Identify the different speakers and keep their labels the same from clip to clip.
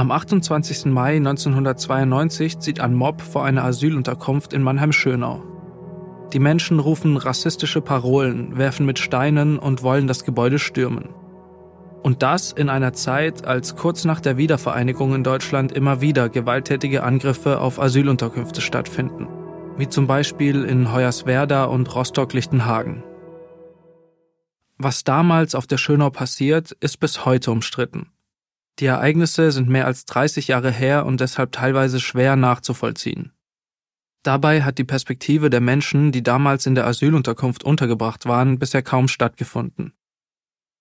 Speaker 1: Am 28. Mai 1992 zieht ein Mob vor einer Asylunterkunft in Mannheim-Schönau. Die Menschen rufen rassistische Parolen, werfen mit Steinen und wollen das Gebäude stürmen. Und das in einer Zeit, als kurz nach der Wiedervereinigung in Deutschland immer wieder gewalttätige Angriffe auf Asylunterkünfte stattfinden, wie zum Beispiel in Hoyerswerda und Rostock-Lichtenhagen. Was damals auf der Schönau passiert, ist bis heute umstritten. Die Ereignisse sind mehr als 30 Jahre her und deshalb teilweise schwer nachzuvollziehen. Dabei hat die Perspektive der Menschen, die damals in der Asylunterkunft untergebracht waren, bisher kaum stattgefunden.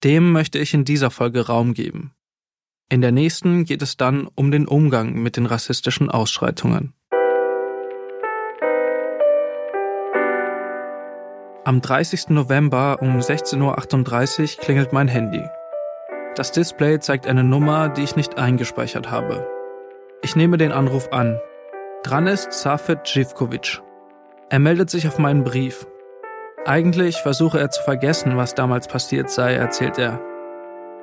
Speaker 1: Dem möchte ich in dieser Folge Raum geben. In der nächsten geht es dann um den Umgang mit den rassistischen Ausschreitungen. Am 30. November um 16.38 Uhr klingelt mein Handy. Das Display zeigt eine Nummer, die ich nicht eingespeichert habe. Ich nehme den Anruf an. Dran ist Safet Živkovic. Er meldet sich auf meinen Brief. Eigentlich versuche er zu vergessen, was damals passiert sei, erzählt er.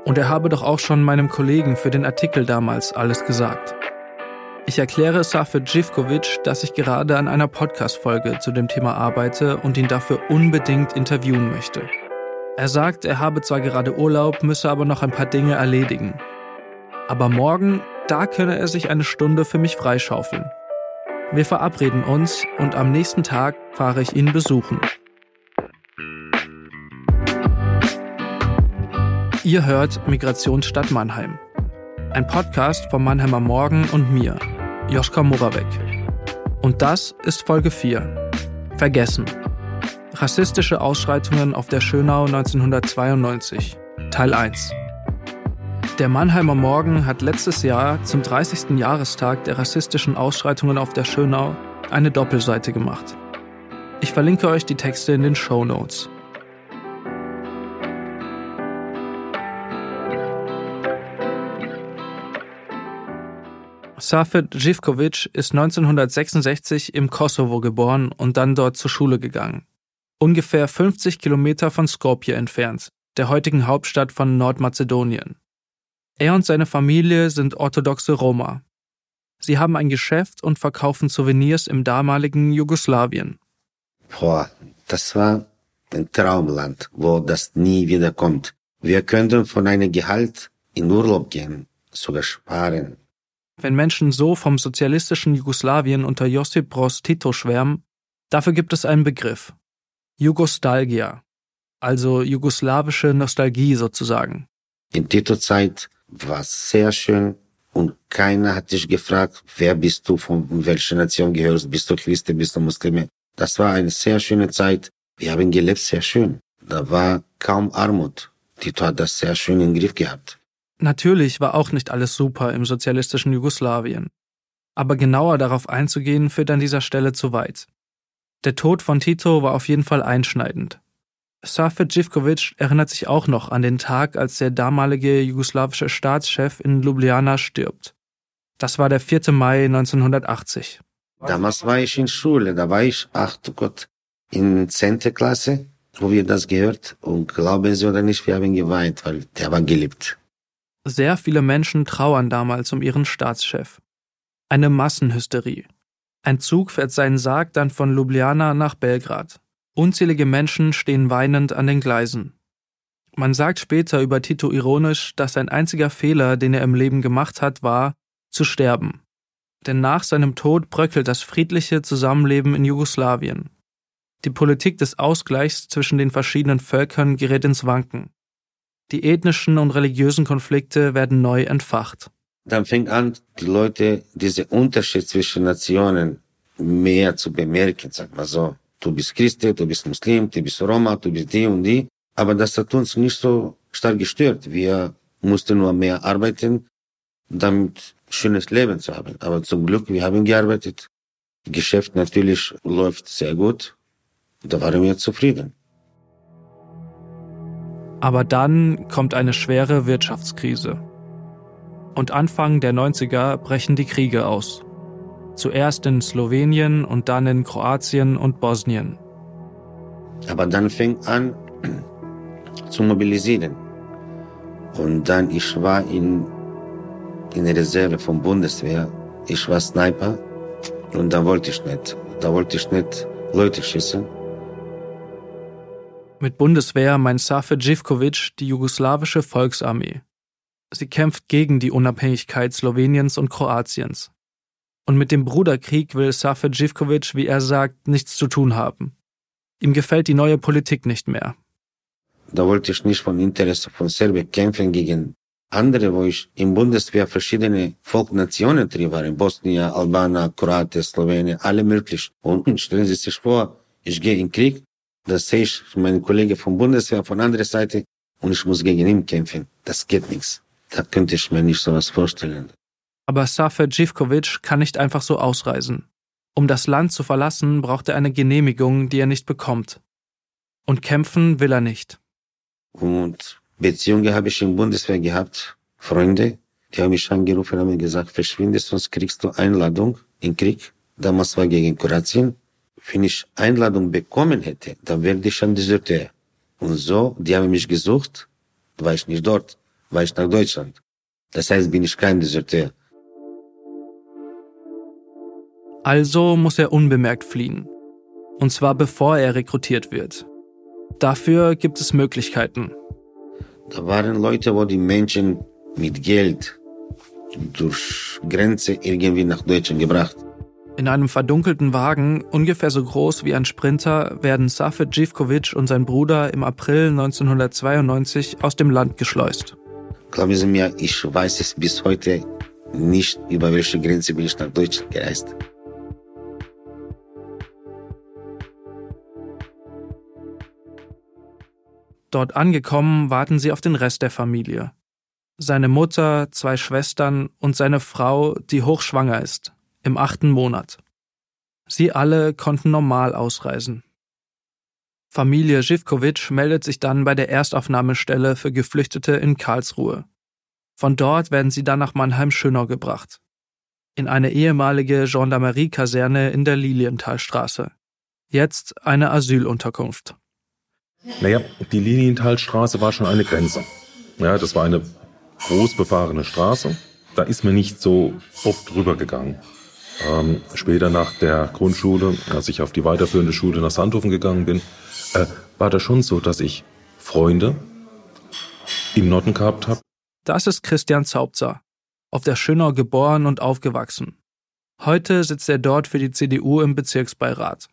Speaker 1: Und er habe doch auch schon meinem Kollegen für den Artikel damals alles gesagt. Ich erkläre Safet Živkovic, dass ich gerade an einer Podcast-Folge zu dem Thema arbeite und ihn dafür unbedingt interviewen möchte. Er sagt, er habe zwar gerade Urlaub, müsse aber noch ein paar Dinge erledigen. Aber morgen, da könne er sich eine Stunde für mich freischaufeln. Wir verabreden uns und am nächsten Tag fahre ich ihn besuchen. Ihr hört Migrationsstadt Mannheim. Ein Podcast vom Mannheimer Morgen und mir, Joschka Moravec. Und das ist Folge 4. Vergessen. Rassistische Ausschreitungen auf der Schönau 1992, Teil 1. Der Mannheimer Morgen hat letztes Jahr zum 30. Jahrestag der rassistischen Ausschreitungen auf der Schönau eine Doppelseite gemacht. Ich verlinke euch die Texte in den Show Notes. Safet Živkovic ist 1966 im Kosovo geboren und dann dort zur Schule gegangen ungefähr 50 Kilometer von Skopje entfernt, der heutigen Hauptstadt von Nordmazedonien. Er und seine Familie sind orthodoxe Roma. Sie haben ein Geschäft und verkaufen Souvenirs im damaligen Jugoslawien.
Speaker 2: Boah, das war ein Traumland, wo das nie wieder kommt. Wir könnten von einem Gehalt in Urlaub gehen, sogar sparen.
Speaker 1: Wenn Menschen so vom sozialistischen Jugoslawien unter Josip Broz Tito schwärmen, dafür gibt es einen Begriff, Jugostalgia, also jugoslawische Nostalgie sozusagen.
Speaker 2: In Tito-Zeit war sehr schön und keiner hat dich gefragt, wer bist du, von welcher Nation gehörst, bist du Christ, bist du Muslime. Das war eine sehr schöne Zeit. Wir haben gelebt sehr schön. Da war kaum Armut. Tito hat das sehr schön im Griff gehabt.
Speaker 1: Natürlich war auch nicht alles super im sozialistischen Jugoslawien. Aber genauer darauf einzugehen führt an dieser Stelle zu weit. Der Tod von Tito war auf jeden Fall einschneidend. Safet Živkovic erinnert sich auch noch an den Tag, als der damalige jugoslawische Staatschef in Ljubljana stirbt. Das war der 4. Mai 1980.
Speaker 2: Damals war ich in Schule, da war ich, ach du Gott, in 10. Klasse, wo wir das gehört. Und glauben Sie oder nicht, wir haben geweint, weil der war geliebt.
Speaker 1: Sehr viele Menschen trauern damals um ihren Staatschef. Eine Massenhysterie. Ein Zug fährt seinen Sarg dann von Ljubljana nach Belgrad. Unzählige Menschen stehen weinend an den Gleisen. Man sagt später über Tito ironisch, dass sein einziger Fehler, den er im Leben gemacht hat, war, zu sterben. Denn nach seinem Tod bröckelt das friedliche Zusammenleben in Jugoslawien. Die Politik des Ausgleichs zwischen den verschiedenen Völkern gerät ins Wanken. Die ethnischen und religiösen Konflikte werden neu entfacht
Speaker 2: dann fängt an, die Leute diese Unterschied zwischen Nationen mehr zu bemerken, sag mal so. Du bist Christ, du bist Muslim, du bist Roma, du bist die und die. Aber das hat uns nicht so stark gestört. Wir mussten nur mehr arbeiten, damit schönes Leben zu haben. Aber zum Glück, wir haben gearbeitet. Geschäft natürlich läuft sehr gut. Da waren wir zufrieden.
Speaker 1: Aber dann kommt eine schwere Wirtschaftskrise und Anfang der 90er brechen die Kriege aus. Zuerst in Slowenien und dann in Kroatien und Bosnien.
Speaker 2: Aber dann fängt an zu mobilisieren. Und dann, ich war in, in der Reserve vom Bundeswehr. Ich war Sniper und da wollte ich nicht. Da wollte ich nicht Leute schießen.
Speaker 1: Mit Bundeswehr meint Safe Živkovic die jugoslawische Volksarmee. Sie kämpft gegen die Unabhängigkeit Sloweniens und Kroatiens. Und mit dem Bruderkrieg will Safe Živkovic, wie er sagt, nichts zu tun haben. Ihm gefällt die neue Politik nicht mehr.
Speaker 2: Da wollte ich nicht von Interesse von Serbien kämpfen gegen andere, wo ich im Bundeswehr verschiedene Volknationen drin war, in Bosnien, Albaner, Kroaten, Slowenien, alle möglich. Und stellen Sie sich vor, ich gehe in Krieg, da sehe ich meinen Kollegen vom Bundeswehr von anderer Seite und ich muss gegen ihn kämpfen. Das geht nichts. Da könnte ich mir nicht sowas vorstellen.
Speaker 1: Aber Safer Živkovic kann nicht einfach so ausreisen. Um das Land zu verlassen, braucht er eine Genehmigung, die er nicht bekommt. Und kämpfen will er nicht.
Speaker 2: Und Beziehungen habe ich im Bundeswehr gehabt, Freunde, die haben mich angerufen und haben gesagt, verschwinde, sonst kriegst du Einladung in Krieg. Damals war gegen Kroatien. Wenn ich Einladung bekommen hätte, dann werde ich ein Deserteur. Und so, die haben mich gesucht, war ich nicht dort, war ich nach Deutschland. Das heißt, bin ich kein Deserteur.
Speaker 1: Also muss er unbemerkt fliehen. Und zwar bevor er rekrutiert wird. Dafür gibt es Möglichkeiten.
Speaker 2: Da waren Leute, wo die Menschen mit Geld durch Grenze irgendwie nach Deutschland gebracht.
Speaker 1: In einem verdunkelten Wagen, ungefähr so groß wie ein Sprinter, werden Safet Živkovic und sein Bruder im April 1992 aus dem Land geschleust.
Speaker 2: Glauben Sie mir, ich weiß es bis heute nicht, über welche Grenze bin ich nach Deutschland gereist.
Speaker 1: Dort angekommen, warten sie auf den Rest der Familie. Seine Mutter, zwei Schwestern und seine Frau, die hochschwanger ist, im achten Monat. Sie alle konnten normal ausreisen. Familie Živkovic meldet sich dann bei der Erstaufnahmestelle für Geflüchtete in Karlsruhe. Von dort werden sie dann nach Mannheim-Schönau gebracht. In eine ehemalige Gendarmerie-Kaserne in der Lilienthalstraße. Jetzt eine Asylunterkunft.
Speaker 3: Naja, die Lilienthalstraße war schon eine Grenze. Ja, das war eine groß befahrene Straße. Da ist mir nicht so oft drüber gegangen. Ähm, später nach der Grundschule, als ich auf die weiterführende Schule nach Sandhofen gegangen bin, äh, war das schon so, dass ich Freunde im Norden gehabt habe.
Speaker 1: Das ist Christian Zaubzer, auf der Schönau geboren und aufgewachsen. Heute sitzt er dort für die CDU im Bezirksbeirat.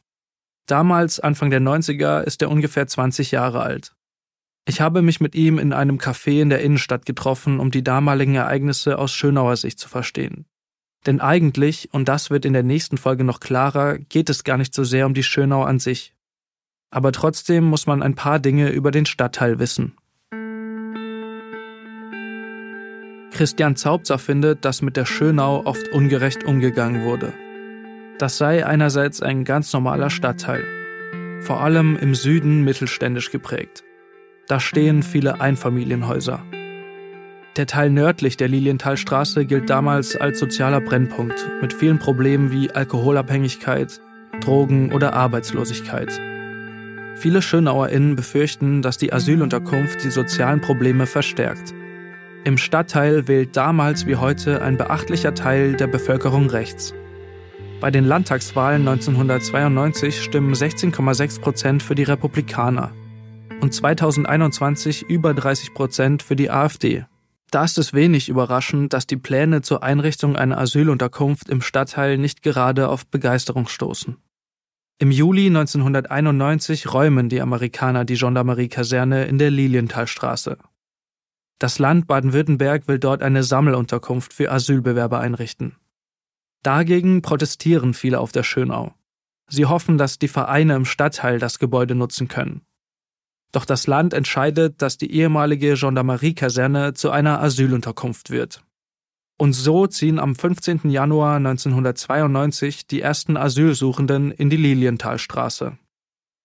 Speaker 1: Damals, Anfang der 90er, ist er ungefähr 20 Jahre alt. Ich habe mich mit ihm in einem Café in der Innenstadt getroffen, um die damaligen Ereignisse aus Schönauer Sicht zu verstehen. Denn eigentlich, und das wird in der nächsten Folge noch klarer, geht es gar nicht so sehr um die Schönau an sich. Aber trotzdem muss man ein paar Dinge über den Stadtteil wissen. Christian Zaubzer findet, dass mit der Schönau oft ungerecht umgegangen wurde. Das sei einerseits ein ganz normaler Stadtteil, vor allem im Süden mittelständisch geprägt. Da stehen viele Einfamilienhäuser. Der Teil nördlich der Lilienthalstraße gilt damals als sozialer Brennpunkt mit vielen Problemen wie Alkoholabhängigkeit, Drogen oder Arbeitslosigkeit. Viele SchönauerInnen befürchten, dass die Asylunterkunft die sozialen Probleme verstärkt. Im Stadtteil wählt damals wie heute ein beachtlicher Teil der Bevölkerung rechts. Bei den Landtagswahlen 1992 stimmen 16,6 Prozent für die Republikaner und 2021 über 30 Prozent für die AfD. Da ist es wenig überraschend, dass die Pläne zur Einrichtung einer Asylunterkunft im Stadtteil nicht gerade auf Begeisterung stoßen. Im Juli 1991 räumen die Amerikaner die Gendarmerie-Kaserne in der Lilienthalstraße. Das Land Baden-Württemberg will dort eine Sammelunterkunft für Asylbewerber einrichten. Dagegen protestieren viele auf der Schönau. Sie hoffen, dass die Vereine im Stadtteil das Gebäude nutzen können. Doch das Land entscheidet, dass die ehemalige Gendarmerie-Kaserne zu einer Asylunterkunft wird. Und so ziehen am 15. Januar 1992 die ersten Asylsuchenden in die Lilienthalstraße.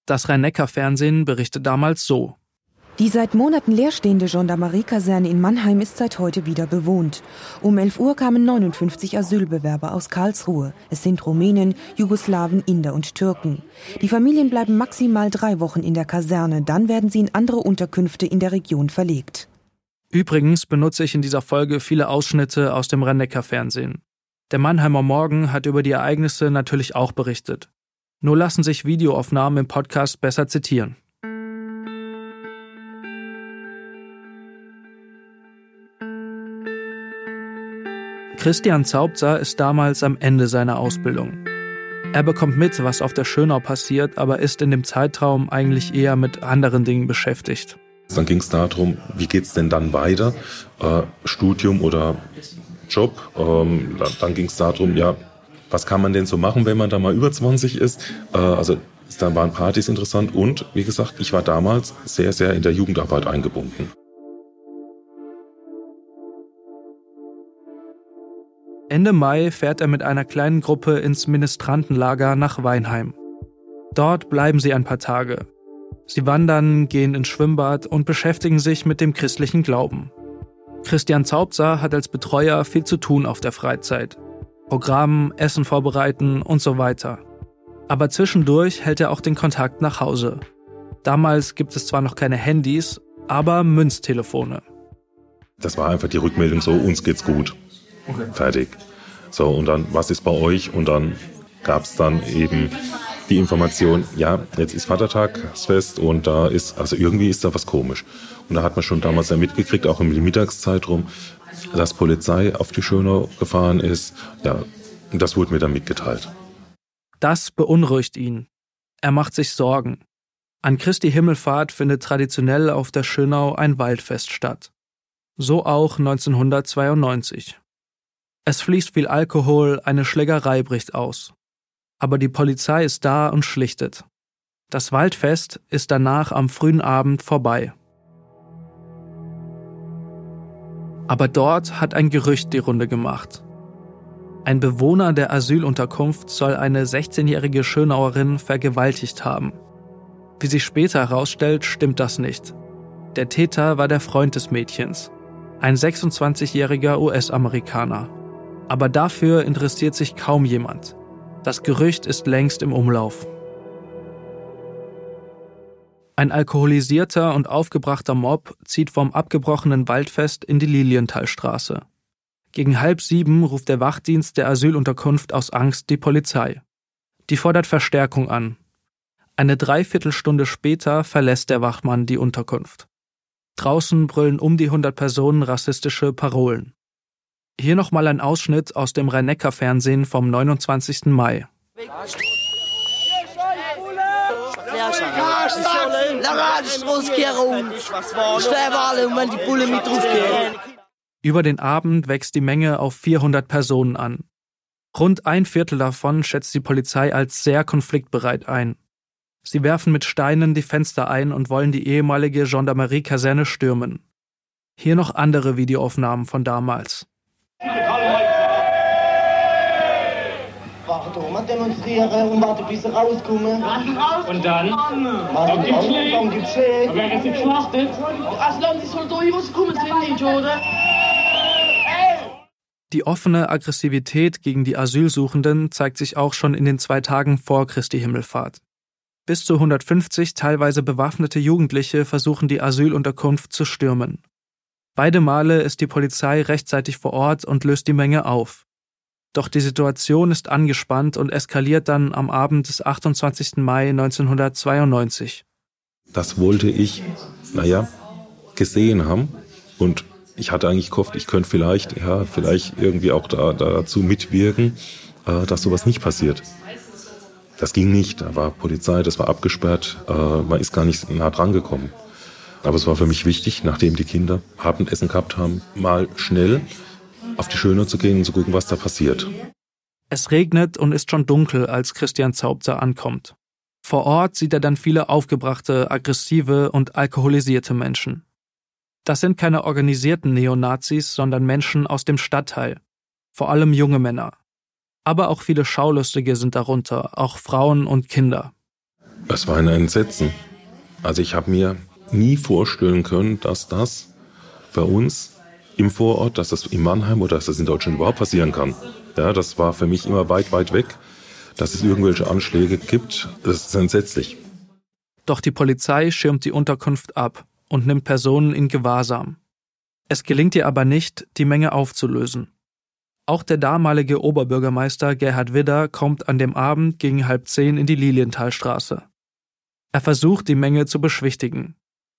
Speaker 1: Das Rhein-Neckar-Fernsehen berichtet damals so.
Speaker 4: Die seit Monaten leerstehende Gendarmerie-Kaserne in Mannheim ist seit heute wieder bewohnt. Um 11 Uhr kamen 59 Asylbewerber aus Karlsruhe. Es sind Rumänen, Jugoslawen, Inder und Türken. Die Familien bleiben maximal drei Wochen in der Kaserne, dann werden sie in andere Unterkünfte in der Region verlegt.
Speaker 1: Übrigens benutze ich in dieser Folge viele Ausschnitte aus dem rhein fernsehen Der Mannheimer Morgen hat über die Ereignisse natürlich auch berichtet. Nur lassen sich Videoaufnahmen im Podcast besser zitieren. Christian Zaubzer ist damals am Ende seiner Ausbildung. Er bekommt mit, was auf der Schönau passiert, aber ist in dem Zeitraum eigentlich eher mit anderen Dingen beschäftigt.
Speaker 3: Dann ging es darum, wie geht es denn dann weiter? Äh, Studium oder Job? Ähm, dann dann ging es darum, ja, was kann man denn so machen, wenn man da mal über 20 ist? Äh, also dann waren Partys interessant und wie gesagt, ich war damals sehr, sehr in der Jugendarbeit eingebunden.
Speaker 1: Ende Mai fährt er mit einer kleinen Gruppe ins Ministrantenlager nach Weinheim. Dort bleiben sie ein paar Tage. Sie wandern, gehen ins Schwimmbad und beschäftigen sich mit dem christlichen Glauben. Christian Zaubser hat als Betreuer viel zu tun auf der Freizeit. Programm, Essen vorbereiten und so weiter. Aber zwischendurch hält er auch den Kontakt nach Hause. Damals gibt es zwar noch keine Handys, aber Münztelefone.
Speaker 3: Das war einfach die Rückmeldung so, uns geht's gut. Okay. Fertig. So, und dann, was ist bei euch? Und dann gab es dann eben die Information, ja, jetzt ist Vatertagsfest und da ist, also irgendwie ist da was komisch. Und da hat man schon damals ja mitgekriegt, auch im Mittagszeitraum, dass Polizei auf die Schönau gefahren ist. Ja, das wurde mir dann mitgeteilt.
Speaker 1: Das beunruhigt ihn. Er macht sich Sorgen. An Christi Himmelfahrt findet traditionell auf der Schönau ein Waldfest statt. So auch 1992. Es fließt viel Alkohol, eine Schlägerei bricht aus. Aber die Polizei ist da und schlichtet. Das Waldfest ist danach am frühen Abend vorbei. Aber dort hat ein Gerücht die Runde gemacht. Ein Bewohner der Asylunterkunft soll eine 16-jährige Schönauerin vergewaltigt haben. Wie sich später herausstellt, stimmt das nicht. Der Täter war der Freund des Mädchens, ein 26-jähriger US-Amerikaner. Aber dafür interessiert sich kaum jemand. Das Gerücht ist längst im Umlauf. Ein alkoholisierter und aufgebrachter Mob zieht vom abgebrochenen Waldfest in die Lilienthalstraße. Gegen halb sieben ruft der Wachdienst der Asylunterkunft aus Angst die Polizei. Die fordert Verstärkung an. Eine Dreiviertelstunde später verlässt der Wachmann die Unterkunft. Draußen brüllen um die hundert Personen rassistische Parolen. Hier nochmal ein Ausschnitt aus dem Rhein-Neckar-Fernsehen vom 29. Mai. Über den Abend wächst die Menge auf 400 Personen an. Rund ein Viertel davon schätzt die Polizei als sehr konfliktbereit ein. Sie werfen mit Steinen die Fenster ein und wollen die ehemalige Gendarmerie-Kaserne stürmen. Hier noch andere Videoaufnahmen von damals.
Speaker 5: Warte mal demonstrieren und warte bis sie rauskommen.
Speaker 6: Und dann?
Speaker 5: Dann gibt's Schläge. Dann gibt's Schläge.
Speaker 6: Aber er ist geschlachtet.
Speaker 5: Also die soll durch rauskommen, sind nicht, oder?
Speaker 1: Die offene Aggressivität gegen die Asylsuchenden zeigt sich auch schon in den zwei Tagen vor Christi Himmelfahrt. Bis zu 150 teilweise bewaffnete Jugendliche versuchen die Asylunterkunft zu stürmen. Beide Male ist die Polizei rechtzeitig vor Ort und löst die Menge auf. Doch die Situation ist angespannt und eskaliert dann am Abend des 28. Mai 1992.
Speaker 3: Das wollte ich, naja, gesehen haben und ich hatte eigentlich gehofft, ich könnte vielleicht, ja, vielleicht irgendwie auch da, dazu mitwirken, äh, dass sowas nicht passiert. Das ging nicht, da war Polizei, das war abgesperrt, äh, man ist gar nicht nah dran gekommen. Aber es war für mich wichtig, nachdem die Kinder Abendessen gehabt haben, mal schnell auf die Schöne zu gehen und zu gucken, was da passiert.
Speaker 1: Es regnet und ist schon dunkel, als Christian Zaubzer ankommt. Vor Ort sieht er dann viele aufgebrachte, aggressive und alkoholisierte Menschen. Das sind keine organisierten Neonazis, sondern Menschen aus dem Stadtteil. Vor allem junge Männer. Aber auch viele Schaulustige sind darunter, auch Frauen und Kinder.
Speaker 3: Es war ein Entsetzen. Also ich habe mir nie vorstellen können, dass das bei uns im Vorort, dass das in Mannheim oder dass das in Deutschland überhaupt passieren kann. Ja, das war für mich immer weit, weit weg. Dass es irgendwelche Anschläge gibt, das ist entsetzlich.
Speaker 1: Doch die Polizei schirmt die Unterkunft ab und nimmt Personen in Gewahrsam. Es gelingt ihr aber nicht, die Menge aufzulösen. Auch der damalige Oberbürgermeister Gerhard Widder kommt an dem Abend gegen halb zehn in die Lilienthalstraße. Er versucht, die Menge zu beschwichtigen.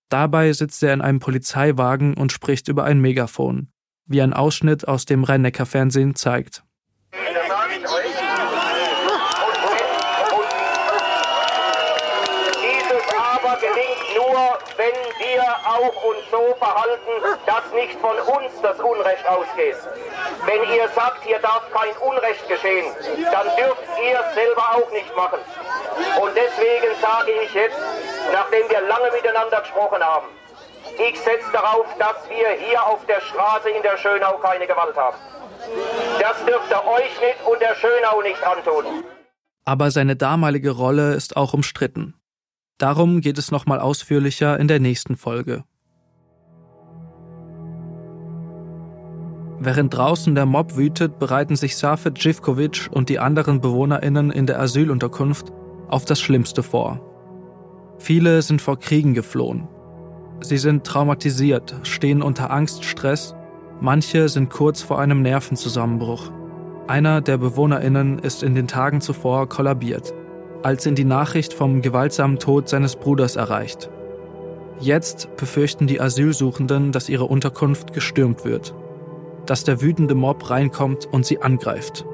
Speaker 1: Dabei sitzt er in einem Polizeiwagen und spricht über ein Megafon, wie ein Ausschnitt aus dem Rhein-Neckar-Fernsehen zeigt.
Speaker 7: wenn wir auch uns so verhalten, dass nicht von uns das Unrecht ausgeht. Wenn ihr sagt, hier darf kein Unrecht geschehen, dann dürft ihr es selber auch nicht machen. Und deswegen sage ich jetzt, nachdem wir lange miteinander gesprochen haben, ich setze darauf, dass wir hier auf der Straße in der Schönau keine Gewalt haben. Das dürft ihr euch nicht und der Schönau nicht antun.
Speaker 1: Aber seine damalige Rolle ist auch umstritten. Darum geht es nochmal ausführlicher in der nächsten Folge. Während draußen der Mob wütet, bereiten sich Safet Živkovic und die anderen BewohnerInnen in der Asylunterkunft auf das Schlimmste vor. Viele sind vor Kriegen geflohen. Sie sind traumatisiert, stehen unter Angst, Stress, manche sind kurz vor einem Nervenzusammenbruch. Einer der BewohnerInnen ist in den Tagen zuvor kollabiert als ihn die Nachricht vom gewaltsamen Tod seines Bruders erreicht. Jetzt befürchten die Asylsuchenden, dass ihre Unterkunft gestürmt wird, dass der wütende Mob reinkommt und sie angreift.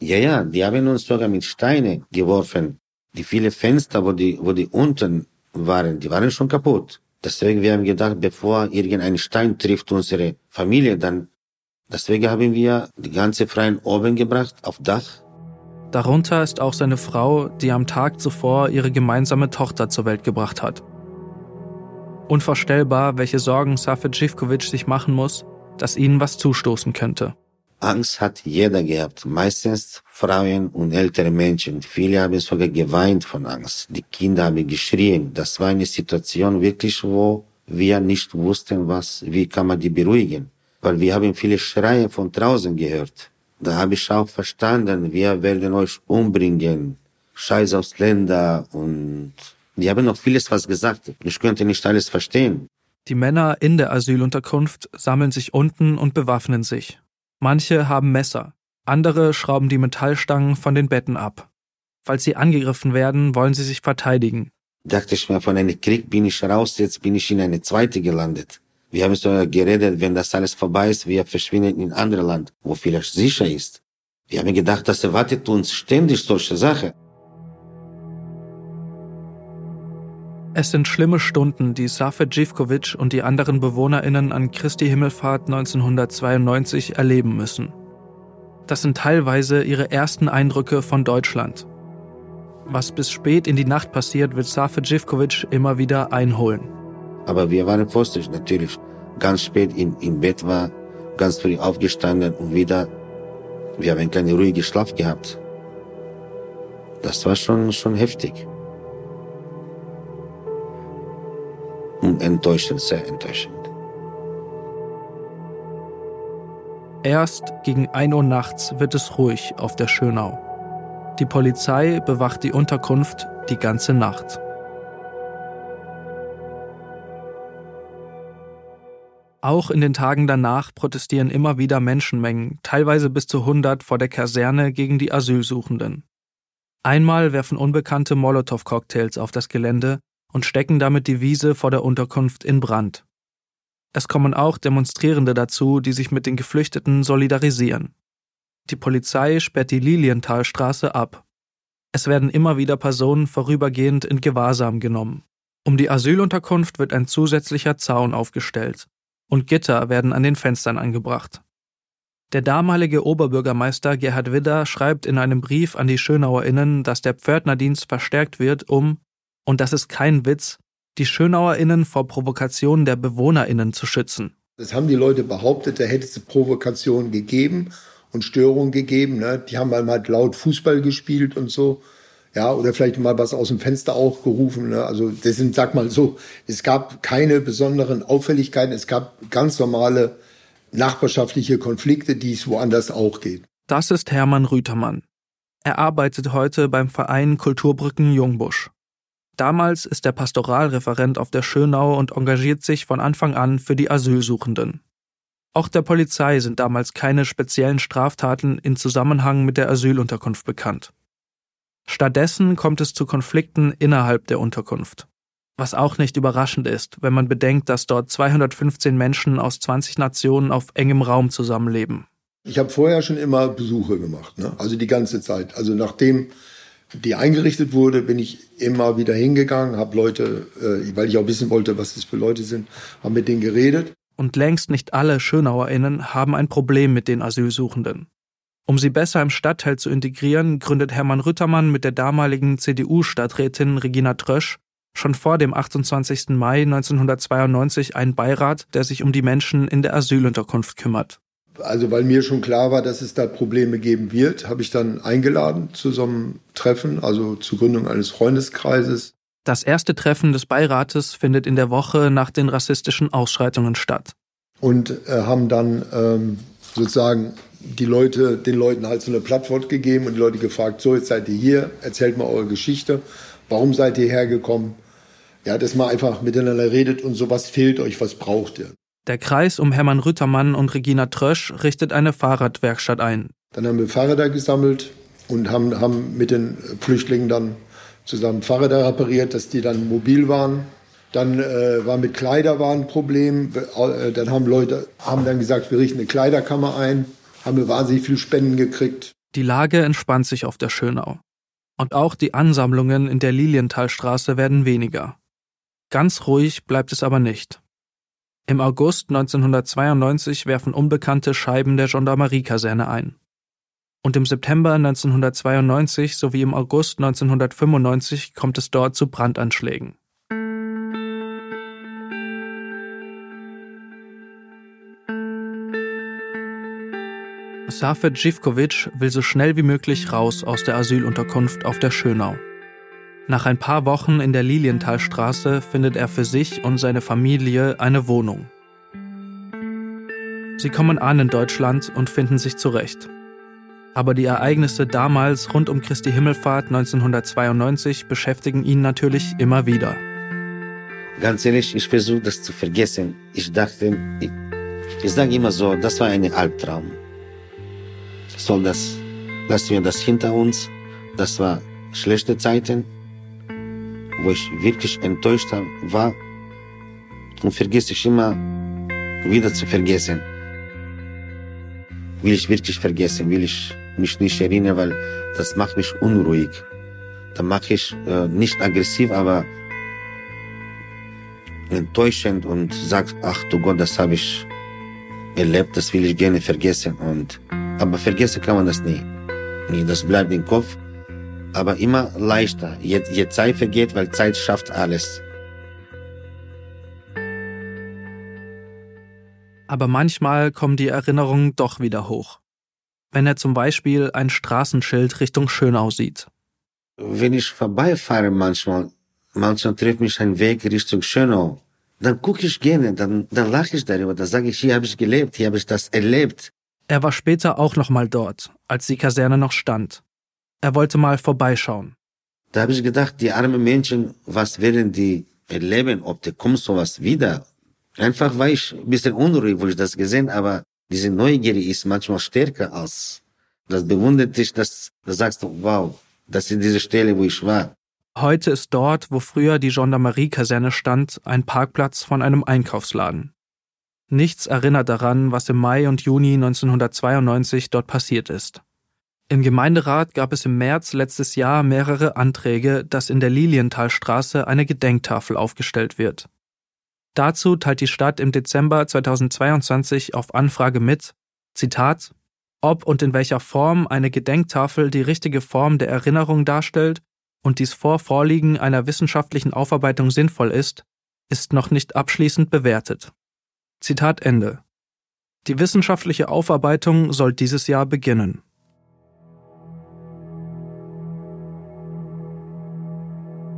Speaker 2: Ja, ja, die haben uns sogar mit Steine geworfen. Die viele Fenster, wo die, wo die unten waren, die waren schon kaputt. Deswegen wir haben gedacht, bevor irgendein Stein trifft unsere Familie, dann deswegen haben wir die ganze Freien oben gebracht auf Dach
Speaker 1: Darunter ist auch seine Frau, die am Tag zuvor ihre gemeinsame Tochter zur Welt gebracht hat. Unvorstellbar, welche Sorgen Safet Živkovic sich machen muss, dass ihnen was zustoßen könnte.
Speaker 2: Angst hat jeder gehabt, meistens Frauen und ältere Menschen. Viele haben sogar geweint von Angst. Die Kinder haben geschrien. Das war eine Situation wirklich, wo wir nicht wussten, was, wie kann man die beruhigen. Weil wir haben viele Schreie von draußen gehört. Da habe ich auch verstanden, wir werden euch umbringen. Scheiß Ausländer und die haben noch vieles was gesagt. Ich könnte nicht alles verstehen.
Speaker 1: Die Männer in der Asylunterkunft sammeln sich unten und bewaffnen sich. Manche haben Messer, andere schrauben die Metallstangen von den Betten ab. Falls sie angegriffen werden, wollen sie sich verteidigen.
Speaker 2: Dachte ich mir, von einem Krieg bin ich raus, jetzt bin ich in eine zweite gelandet. Wir haben so geredet, wenn das alles vorbei ist, wir verschwinden in ein anderes Land, wo vielleicht sicher ist. Wir haben gedacht, das erwartet uns ständig solche Sachen.
Speaker 1: Es sind schlimme Stunden, die Safet Živkovic und die anderen BewohnerInnen an Christi Himmelfahrt 1992 erleben müssen. Das sind teilweise ihre ersten Eindrücke von Deutschland. Was bis spät in die Nacht passiert, wird Safet Živkovic immer wieder einholen.
Speaker 2: Aber wir waren vorsichtig natürlich. Ganz spät im, im Bett war, ganz früh aufgestanden und wieder, wir haben keinen ruhigen Schlaf gehabt. Das war schon, schon heftig. Und enttäuschend, sehr enttäuschend.
Speaker 1: Erst gegen 1 Uhr nachts wird es ruhig auf der Schönau. Die Polizei bewacht die Unterkunft die ganze Nacht. Auch in den Tagen danach protestieren immer wieder Menschenmengen, teilweise bis zu 100 vor der Kaserne gegen die Asylsuchenden. Einmal werfen Unbekannte Molotow-Cocktails auf das Gelände und stecken damit die Wiese vor der Unterkunft in Brand. Es kommen auch Demonstrierende dazu, die sich mit den Geflüchteten solidarisieren. Die Polizei sperrt die Lilienthalstraße ab. Es werden immer wieder Personen vorübergehend in Gewahrsam genommen. Um die Asylunterkunft wird ein zusätzlicher Zaun aufgestellt und Gitter werden an den Fenstern angebracht. Der damalige Oberbürgermeister Gerhard Widder schreibt in einem Brief an die SchönauerInnen, dass der Pförtnerdienst verstärkt wird, um, und das ist kein Witz, die SchönauerInnen vor Provokationen der BewohnerInnen zu schützen.
Speaker 8: Das haben die Leute behauptet, da hätte es Provokationen gegeben und Störungen gegeben. Ne? Die haben halt laut Fußball gespielt und so ja, oder vielleicht mal was aus dem Fenster auch gerufen. Ne? Also das sind, sag mal so, es gab keine besonderen Auffälligkeiten, es gab ganz normale nachbarschaftliche Konflikte, die es woanders auch geht.
Speaker 1: Das ist Hermann Rütermann. Er arbeitet heute beim Verein Kulturbrücken Jungbusch. Damals ist er Pastoralreferent auf der Schönau und engagiert sich von Anfang an für die Asylsuchenden. Auch der Polizei sind damals keine speziellen Straftaten in Zusammenhang mit der Asylunterkunft bekannt. Stattdessen kommt es zu Konflikten innerhalb der Unterkunft. Was auch nicht überraschend ist, wenn man bedenkt, dass dort 215 Menschen aus 20 Nationen auf engem Raum zusammenleben.
Speaker 8: Ich habe vorher schon immer Besuche gemacht, ne? also die ganze Zeit. Also nachdem die eingerichtet wurde, bin ich immer wieder hingegangen, habe Leute, äh, weil ich auch wissen wollte, was das für Leute sind, habe mit denen geredet.
Speaker 1: Und längst nicht alle SchönauerInnen haben ein Problem mit den Asylsuchenden. Um sie besser im Stadtteil zu integrieren, gründet Hermann Rüttermann mit der damaligen CDU-Stadträtin Regina Trösch schon vor dem 28. Mai 1992 einen Beirat, der sich um die Menschen in der Asylunterkunft kümmert.
Speaker 8: Also weil mir schon klar war, dass es da Probleme geben wird, habe ich dann eingeladen zu so einem Treffen, also zur Gründung eines Freundeskreises.
Speaker 1: Das erste Treffen des Beirates findet in der Woche nach den rassistischen Ausschreitungen statt.
Speaker 8: Und äh, haben dann ähm, sozusagen die Leute, den Leuten halt so eine Plattform gegeben und die Leute gefragt, so jetzt seid ihr hier, erzählt mal eure Geschichte, warum seid ihr hergekommen? Ja, dass man einfach miteinander redet und so, was fehlt euch, was braucht ihr?
Speaker 1: Der Kreis um Hermann Rüttermann und Regina Trösch richtet eine Fahrradwerkstatt ein.
Speaker 8: Dann haben wir Fahrräder gesammelt und haben, haben mit den Flüchtlingen dann zusammen Fahrräder repariert, dass die dann mobil waren. Dann äh, war mit Kleider war ein Problem. Äh, dann haben Leute haben dann gesagt, wir richten eine Kleiderkammer ein. Haben wir wahnsinnig viel Spenden gekriegt.
Speaker 1: Die Lage entspannt sich auf der Schönau. Und auch die Ansammlungen in der Lilienthalstraße werden weniger. Ganz ruhig bleibt es aber nicht. Im August 1992 werfen Unbekannte Scheiben der Gendarmeriekaserne ein. Und im September 1992 sowie im August 1995 kommt es dort zu Brandanschlägen. Safet Živkovic will so schnell wie möglich raus aus der Asylunterkunft auf der Schönau. Nach ein paar Wochen in der Lilienthalstraße findet er für sich und seine Familie eine Wohnung. Sie kommen an in Deutschland und finden sich zurecht. Aber die Ereignisse damals rund um Christi Himmelfahrt 1992 beschäftigen ihn natürlich immer wieder.
Speaker 2: Ganz ehrlich, ich versuche das zu vergessen. Ich dachte, ich, ich sage immer so, das war ein Albtraum. Soll das, lassen wir das hinter uns. Das war schlechte Zeiten wo ich wirklich enttäuscht war und vergesse ich immer wieder zu vergessen. Will ich wirklich vergessen, will ich mich nicht erinnern, weil das macht mich unruhig. Da mache ich äh, nicht aggressiv, aber enttäuschend und sagt, ach du Gott, das habe ich erlebt, das will ich gerne vergessen. Und, aber vergessen kann man das nie. nie. Das bleibt im Kopf aber immer leichter, je, je Zeit vergeht, weil Zeit schafft alles.
Speaker 1: Aber manchmal kommen die Erinnerungen doch wieder hoch. Wenn er zum Beispiel ein Straßenschild Richtung Schönau sieht.
Speaker 2: Wenn ich vorbeifahre manchmal, manchmal trifft mich ein Weg Richtung Schönau, dann gucke ich gerne, dann, dann lache ich darüber, dann sage ich, hier habe ich gelebt, hier habe ich das erlebt.
Speaker 1: Er war später auch noch mal dort, als die Kaserne noch stand. Er wollte mal vorbeischauen.
Speaker 2: Da habe ich gedacht, die armen Menschen, was werden die erleben, ob da kommt sowas wieder? Einfach war ich ein bisschen unruhig, wo ich das gesehen aber diese Neugier ist manchmal stärker als das bewundert dich, dass da sagst du, wow, das ist diese Stelle, wo ich war.
Speaker 1: Heute ist dort, wo früher die Gendarmerie-Kaserne stand, ein Parkplatz von einem Einkaufsladen. Nichts erinnert daran, was im Mai und Juni 1992 dort passiert ist. Im Gemeinderat gab es im März letztes Jahr mehrere Anträge, dass in der Lilienthalstraße eine Gedenktafel aufgestellt wird. Dazu teilt die Stadt im Dezember 2022 auf Anfrage mit, Zitat, ob und in welcher Form eine Gedenktafel die richtige Form der Erinnerung darstellt und dies vor Vorliegen einer wissenschaftlichen Aufarbeitung sinnvoll ist, ist noch nicht abschließend bewertet. Zitat Ende. Die wissenschaftliche Aufarbeitung soll dieses Jahr beginnen.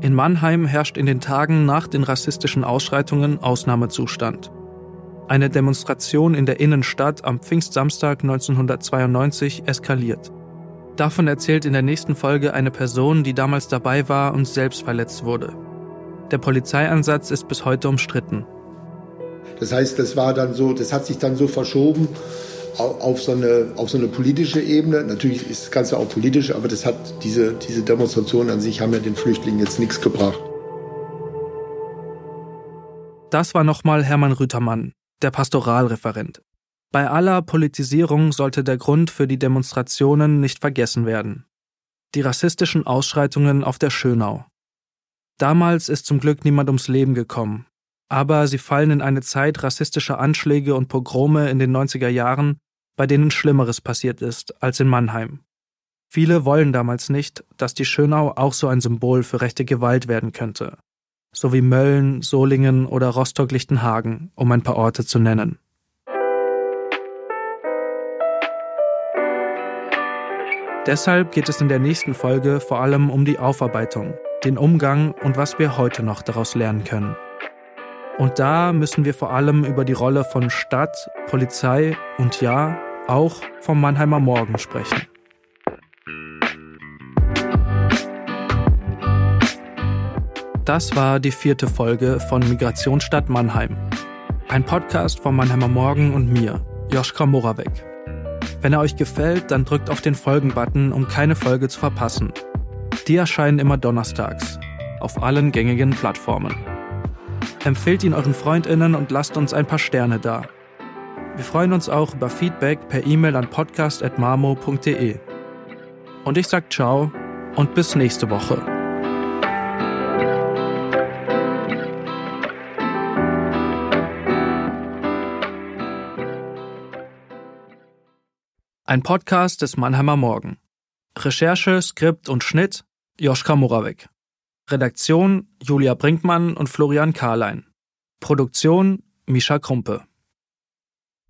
Speaker 1: In Mannheim herrscht in den Tagen nach den rassistischen Ausschreitungen Ausnahmezustand. Eine Demonstration in der Innenstadt am Pfingstsamstag 1992 eskaliert. Davon erzählt in der nächsten Folge eine Person, die damals dabei war und selbst verletzt wurde. Der Polizeieinsatz ist bis heute umstritten.
Speaker 8: Das heißt, das war dann so, das hat sich dann so verschoben auf so eine, auf so eine politische Ebene. Natürlich ist das Ganze auch politisch, aber das hat diese, diese Demonstrationen an sich haben ja den Flüchtlingen jetzt nichts gebracht.
Speaker 1: Das war nochmal Hermann Rütermann, der Pastoralreferent. Bei aller Politisierung sollte der Grund für die Demonstrationen nicht vergessen werden. Die rassistischen Ausschreitungen auf der Schönau. Damals ist zum Glück niemand ums Leben gekommen, aber sie fallen in eine Zeit rassistischer Anschläge und Pogrome in den 90er Jahren, bei denen Schlimmeres passiert ist als in Mannheim. Viele wollen damals nicht, dass die Schönau auch so ein Symbol für rechte Gewalt werden könnte, so wie Mölln, Solingen oder Rostock-Lichtenhagen, um ein paar Orte zu nennen. Deshalb geht es in der nächsten Folge vor allem um die Aufarbeitung, den Umgang und was wir heute noch daraus lernen können. Und da müssen wir vor allem über die Rolle von Stadt, Polizei und ja, auch vom Mannheimer Morgen sprechen. Das war die vierte Folge von Migrationsstadt Mannheim. Ein Podcast vom Mannheimer Morgen und mir, Joschka Moravec. Wenn er euch gefällt, dann drückt auf den Folgen-Button, um keine Folge zu verpassen. Die erscheinen immer donnerstags auf allen gängigen Plattformen. Empfehlt ihn euren Freundinnen und lasst uns ein paar Sterne da. Wir freuen uns auch über Feedback per E-Mail an podcast.marmo.de. Und ich sag ciao und bis nächste Woche. Ein Podcast des Mannheimer Morgen. Recherche, Skript und Schnitt Joschka Moravec. Redaktion Julia Brinkmann und Florian Karlein. Produktion Mischa Krumpe.